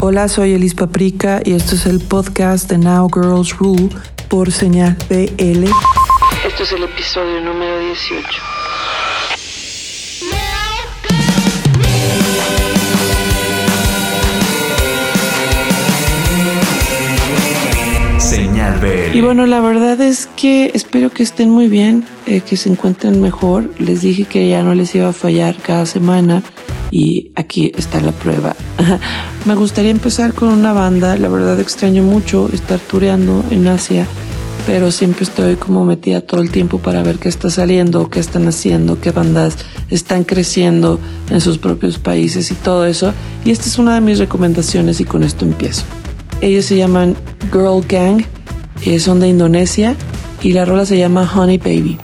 Hola, soy Elis Paprika y esto es el podcast de Now Girls Rule por señal BL. Esto es el episodio número 18. Señal BL. Y bueno, la verdad es que espero que estén muy bien, eh, que se encuentren mejor. Les dije que ya no les iba a fallar cada semana y aquí está la prueba. Me gustaría empezar con una banda, la verdad extraño mucho estar tureando en Asia, pero siempre estoy como metida todo el tiempo para ver qué está saliendo, qué están haciendo, qué bandas están creciendo en sus propios países y todo eso. Y esta es una de mis recomendaciones y con esto empiezo. Ellos se llaman Girl Gang, eh, son de Indonesia y la rola se llama Honey Baby.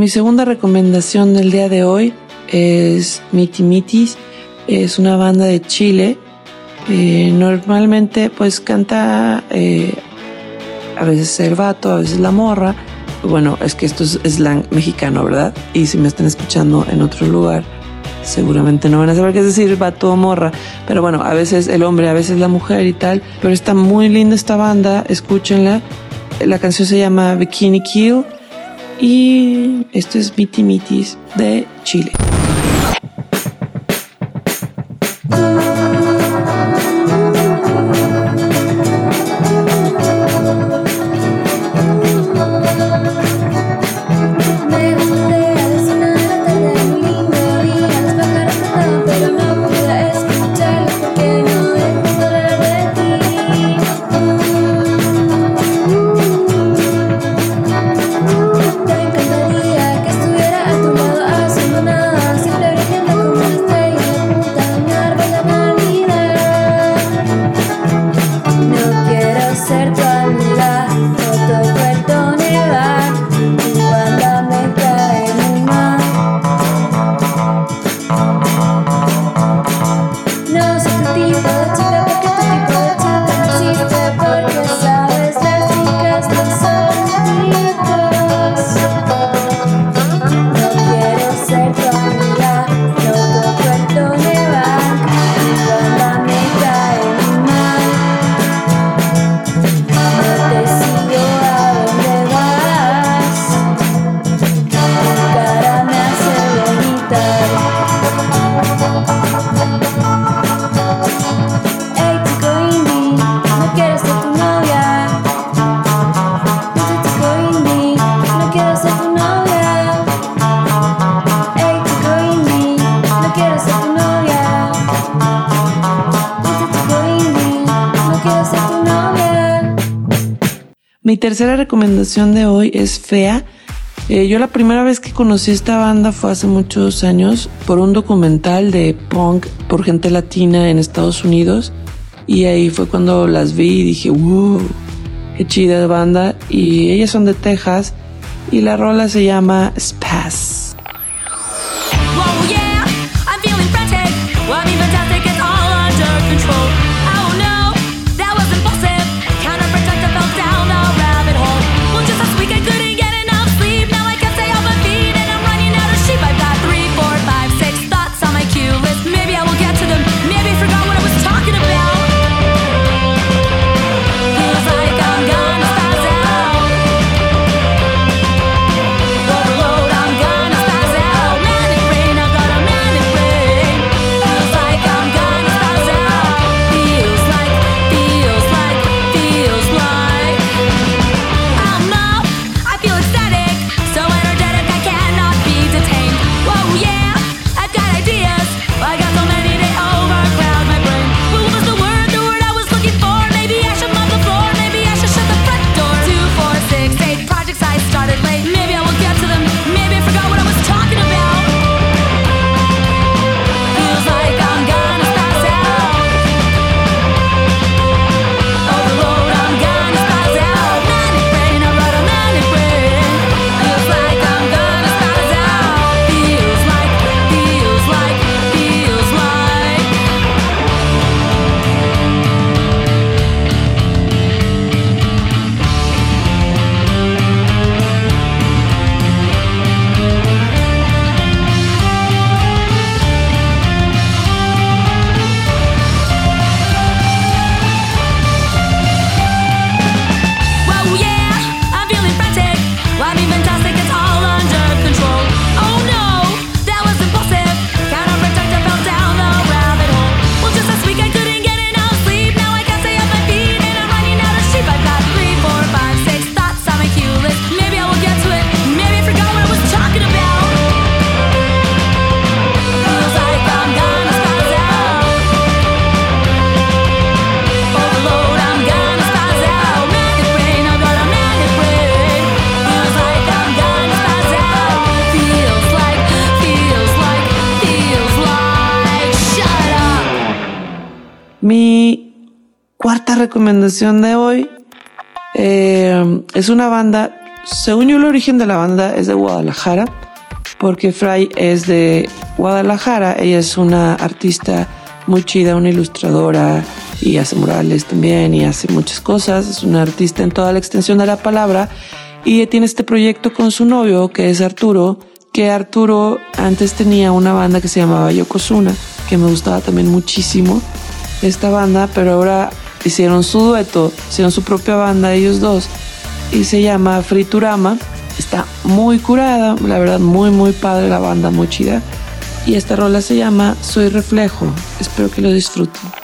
Mi segunda recomendación del día de hoy es Miti Mitis. Es una banda de Chile. Eh, normalmente pues canta eh, a veces el vato, a veces la morra. Bueno, es que esto es slang mexicano, ¿verdad? Y si me están escuchando en otro lugar, seguramente no van a saber qué es decir vato o morra. Pero bueno, a veces el hombre, a veces la mujer y tal. Pero está muy linda esta banda, escúchenla. La canción se llama Bikini Kill y esto es Miti Mitis de Chile. Happy birthday, birthday, birthday, birthday, birthday, birthday. Tercera recomendación de hoy es Fea. Eh, yo la primera vez que conocí esta banda fue hace muchos años por un documental de punk por gente latina en Estados Unidos. Y ahí fue cuando las vi y dije, wow, qué chida banda. Y ellas son de Texas y la rola se llama Spaz. Recomendación de hoy eh, es una banda según yo el origen de la banda es de Guadalajara, porque Fry es de Guadalajara, ella es una artista muy chida, una ilustradora y hace murales también y hace muchas cosas, es una artista en toda la extensión de la palabra y tiene este proyecto con su novio que es Arturo, que Arturo antes tenía una banda que se llamaba Yokozuna, que me gustaba también muchísimo esta banda, pero ahora hicieron su dueto, hicieron su propia banda ellos dos y se llama Friturama. Está muy curada, la verdad muy muy padre la banda, muy chida. Y esta rola se llama Soy Reflejo. Espero que lo disfruten.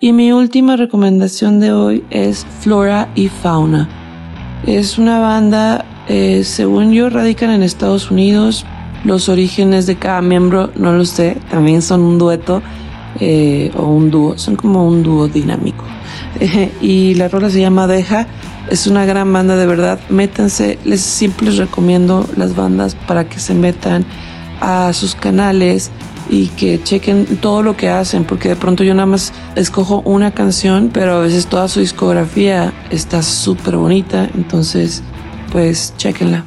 Y mi última recomendación de hoy es Flora y Fauna. Es una banda, eh, según yo, radican en Estados Unidos. Los orígenes de cada miembro no lo sé. También son un dueto eh, o un dúo. Son como un dúo dinámico. y la rola se llama Deja. Es una gran banda de verdad. Métanse. Les siempre les recomiendo las bandas para que se metan a sus canales y que chequen todo lo que hacen, porque de pronto yo nada más escojo una canción, pero a veces toda su discografía está súper bonita, entonces pues chequenla.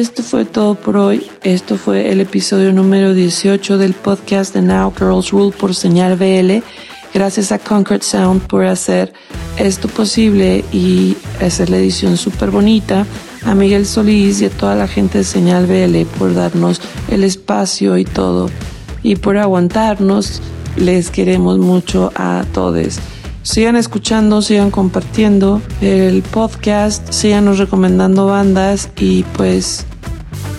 Esto fue todo por hoy. Esto fue el episodio número 18 del podcast de Now Girls Rule por Señal BL. Gracias a Concord Sound por hacer esto posible y hacer la edición súper bonita. A Miguel Solís y a toda la gente de Señal BL por darnos el espacio y todo. Y por aguantarnos. Les queremos mucho a todos. Sigan escuchando, sigan compartiendo el podcast, síganos recomendando bandas y pues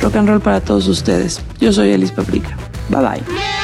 rock and roll para todos ustedes. Yo soy Elis Paprika. Bye bye.